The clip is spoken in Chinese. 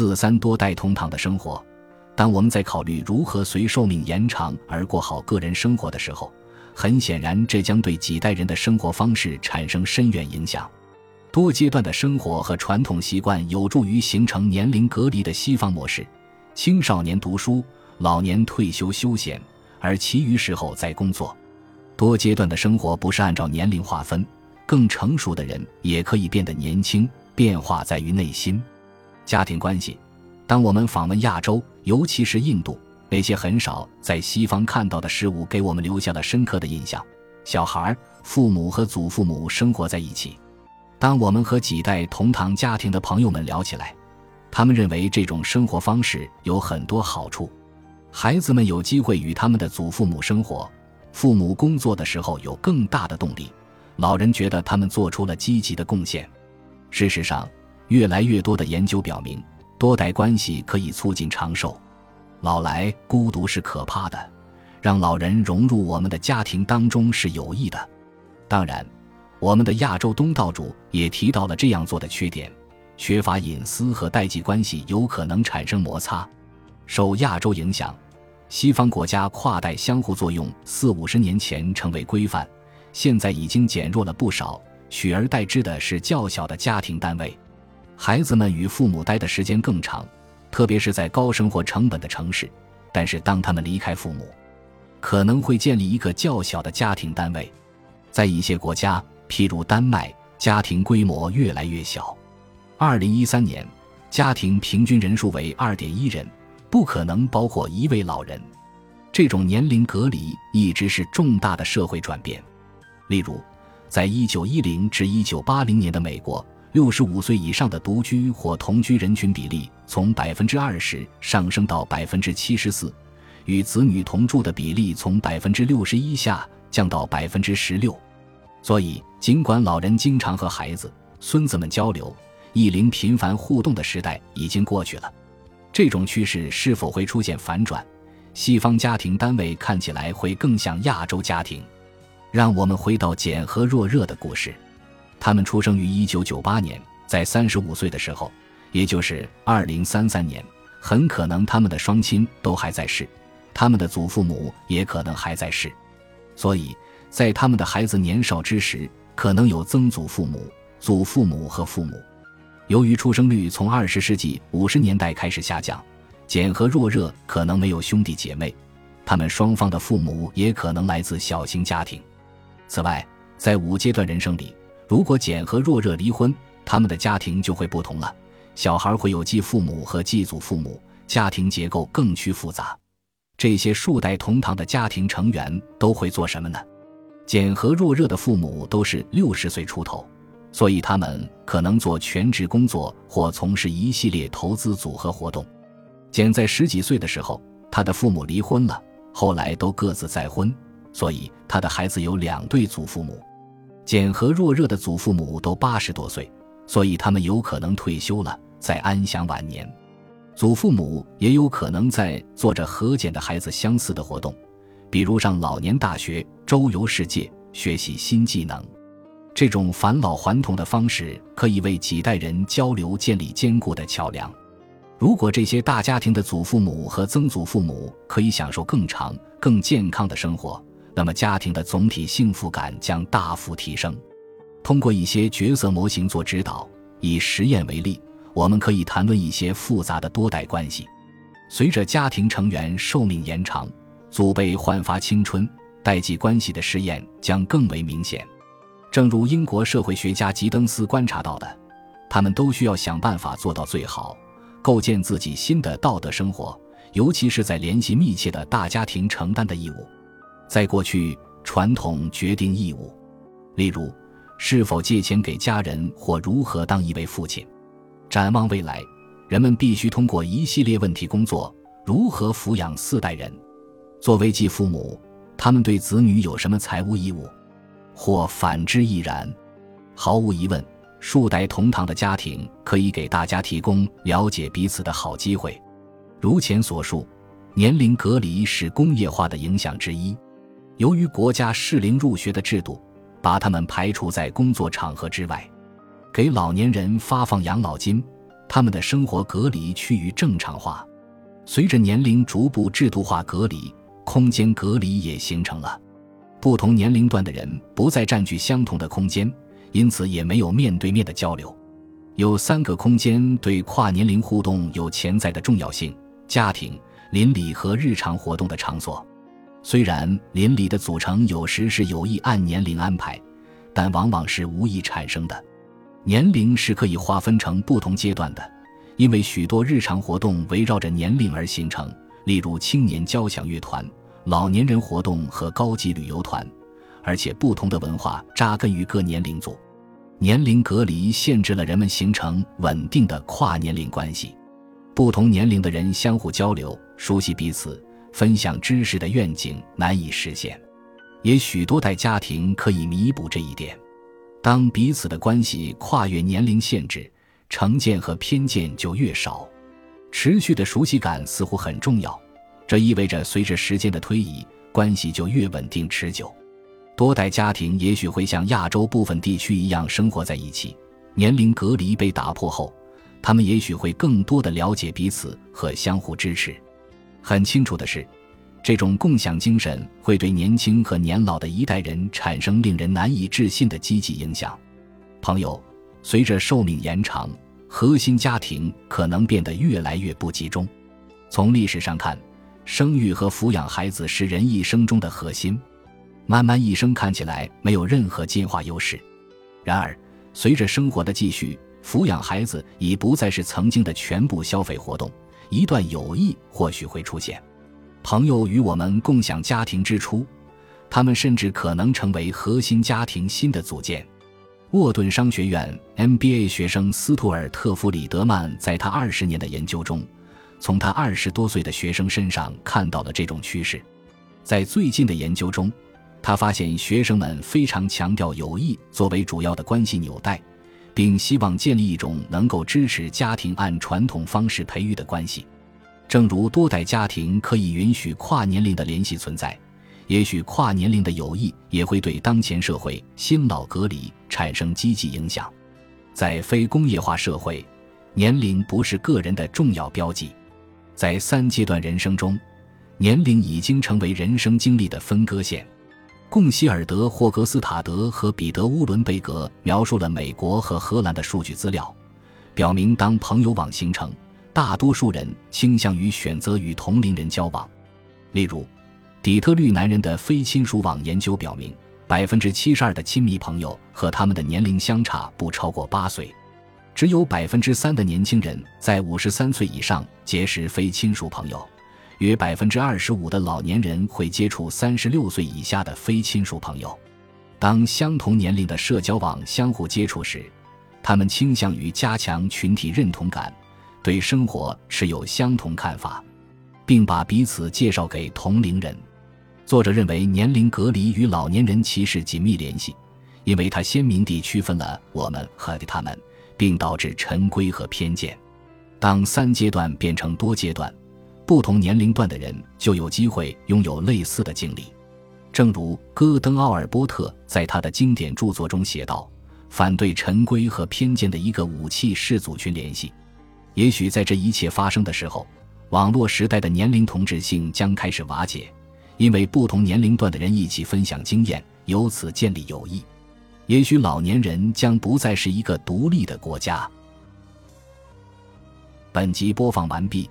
四三多代同堂的生活。当我们在考虑如何随寿命延长而过好个人生活的时候，很显然这将对几代人的生活方式产生深远影响。多阶段的生活和传统习惯有助于形成年龄隔离的西方模式：青少年读书，老年退休休闲，而其余时候在工作。多阶段的生活不是按照年龄划分，更成熟的人也可以变得年轻。变化在于内心，家庭关系。当我们访问亚洲，尤其是印度，那些很少在西方看到的事物，给我们留下了深刻的印象。小孩、父母和祖父母生活在一起。当我们和几代同堂家庭的朋友们聊起来，他们认为这种生活方式有很多好处。孩子们有机会与他们的祖父母生活，父母工作的时候有更大的动力，老人觉得他们做出了积极的贡献。事实上，越来越多的研究表明。多代关系可以促进长寿，老来孤独是可怕的，让老人融入我们的家庭当中是有益的。当然，我们的亚洲东道主也提到了这样做的缺点：缺乏隐私和代际关系有可能产生摩擦。受亚洲影响，西方国家跨代相互作用四五十年前成为规范，现在已经减弱了不少，取而代之的是较小的家庭单位。孩子们与父母待的时间更长，特别是在高生活成本的城市。但是，当他们离开父母，可能会建立一个较小的家庭单位。在一些国家，譬如丹麦，家庭规模越来越小。二零一三年，家庭平均人数为二点一人，不可能包括一位老人。这种年龄隔离一直是重大的社会转变。例如，在一九一零至一九八零年的美国。六十五岁以上的独居或同居人群比例从百分之二十上升到百分之七十四，与子女同住的比例从百分之六十一下降到百分之十六。所以，尽管老人经常和孩子、孙子们交流，异龄频繁互动的时代已经过去了。这种趋势是否会出现反转？西方家庭单位看起来会更像亚洲家庭。让我们回到简和若热的故事。他们出生于一九九八年，在三十五岁的时候，也就是二零三三年，很可能他们的双亲都还在世，他们的祖父母也可能还在世，所以在他们的孩子年少之时，可能有曾祖父母、祖父母和父母。由于出生率从二十世纪五十年代开始下降，简和若热可能没有兄弟姐妹，他们双方的父母也可能来自小型家庭。此外，在五阶段人生里。如果简和若热离婚，他们的家庭就会不同了。小孩会有继父母和继祖父母，家庭结构更趋复杂。这些数代同堂的家庭成员都会做什么呢？简和若热的父母都是六十岁出头，所以他们可能做全职工作或从事一系列投资组合活动。简在十几岁的时候，他的父母离婚了，后来都各自再婚，所以他的孩子有两对祖父母。简和若热的祖父母都八十多岁，所以他们有可能退休了，在安享晚年。祖父母也有可能在做着和简的孩子相似的活动，比如上老年大学、周游世界、学习新技能。这种返老还童的方式可以为几代人交流建立坚固的桥梁。如果这些大家庭的祖父母和曾祖父母可以享受更长、更健康的生活。那么，家庭的总体幸福感将大幅提升。通过一些角色模型做指导，以实验为例，我们可以谈论一些复杂的多代关系。随着家庭成员寿命延长，祖辈焕发青春，代际关系的试验将更为明显。正如英国社会学家吉登斯观察到的，他们都需要想办法做到最好，构建自己新的道德生活，尤其是在联系密切的大家庭承担的义务。在过去，传统决定义务，例如是否借钱给家人或如何当一位父亲。展望未来，人们必须通过一系列问题工作：如何抚养四代人？作为继父母，他们对子女有什么财务义务？或反之亦然？毫无疑问，数代同堂的家庭可以给大家提供了解彼此的好机会。如前所述，年龄隔离是工业化的影响之一。由于国家适龄入学的制度，把他们排除在工作场合之外，给老年人发放养老金，他们的生活隔离趋于正常化。随着年龄逐步制度化隔离，空间隔离也形成了。不同年龄段的人不再占据相同的空间，因此也没有面对面的交流。有三个空间对跨年龄互动有潜在的重要性：家庭、邻里和日常活动的场所。虽然邻里的组成有时是有意按年龄安排，但往往是无意产生的。年龄是可以划分成不同阶段的，因为许多日常活动围绕着年龄而形成，例如青年交响乐团、老年人活动和高级旅游团，而且不同的文化扎根于各年龄组。年龄隔离限制了人们形成稳定的跨年龄关系，不同年龄的人相互交流、熟悉彼此。分享知识的愿景难以实现，也许多代家庭可以弥补这一点。当彼此的关系跨越年龄限制，成见和偏见就越少。持续的熟悉感似乎很重要，这意味着随着时间的推移，关系就越稳定持久。多代家庭也许会像亚洲部分地区一样生活在一起，年龄隔离被打破后，他们也许会更多的了解彼此和相互支持。很清楚的是，这种共享精神会对年轻和年老的一代人产生令人难以置信的积极影响。朋友，随着寿命延长，核心家庭可能变得越来越不集中。从历史上看，生育和抚养孩子是人一生中的核心。慢慢一生看起来没有任何进化优势，然而随着生活的继续，抚养孩子已不再是曾经的全部消费活动。一段友谊或许会出现，朋友与我们共享家庭之初，他们甚至可能成为核心家庭新的组件。沃顿商学院 MBA 学生斯图尔特·弗里德曼在他二十年的研究中，从他二十多岁的学生身上看到了这种趋势。在最近的研究中，他发现学生们非常强调友谊作为主要的关系纽带。并希望建立一种能够支持家庭按传统方式培育的关系，正如多代家庭可以允许跨年龄的联系存在，也许跨年龄的友谊也会对当前社会新老隔离产生积极影响。在非工业化社会，年龄不是个人的重要标记，在三阶段人生中，年龄已经成为人生经历的分割线。贡希尔德·霍格斯塔德和彼得·乌伦贝格描述了美国和荷兰的数据资料，表明当朋友网形成，大多数人倾向于选择与同龄人交往。例如，底特律男人的非亲属网研究表明，百分之七十二的亲密朋友和他们的年龄相差不超过八岁，只有百分之三的年轻人在五十三岁以上结识非亲属朋友。约百分之二十五的老年人会接触三十六岁以下的非亲属朋友。当相同年龄的社交网相互接触时，他们倾向于加强群体认同感，对生活持有相同看法，并把彼此介绍给同龄人。作者认为，年龄隔离与老年人歧视紧密联系，因为它鲜明地区分了我们和他们，并导致陈规和偏见。当三阶段变成多阶段。不同年龄段的人就有机会拥有类似的经历，正如戈登·奥尔波特在他的经典著作中写道：“反对陈规和偏见的一个武器是组群联系。也许在这一切发生的时候，网络时代的年龄同质性将开始瓦解，因为不同年龄段的人一起分享经验，由此建立友谊。也许老年人将不再是一个独立的国家。”本集播放完毕。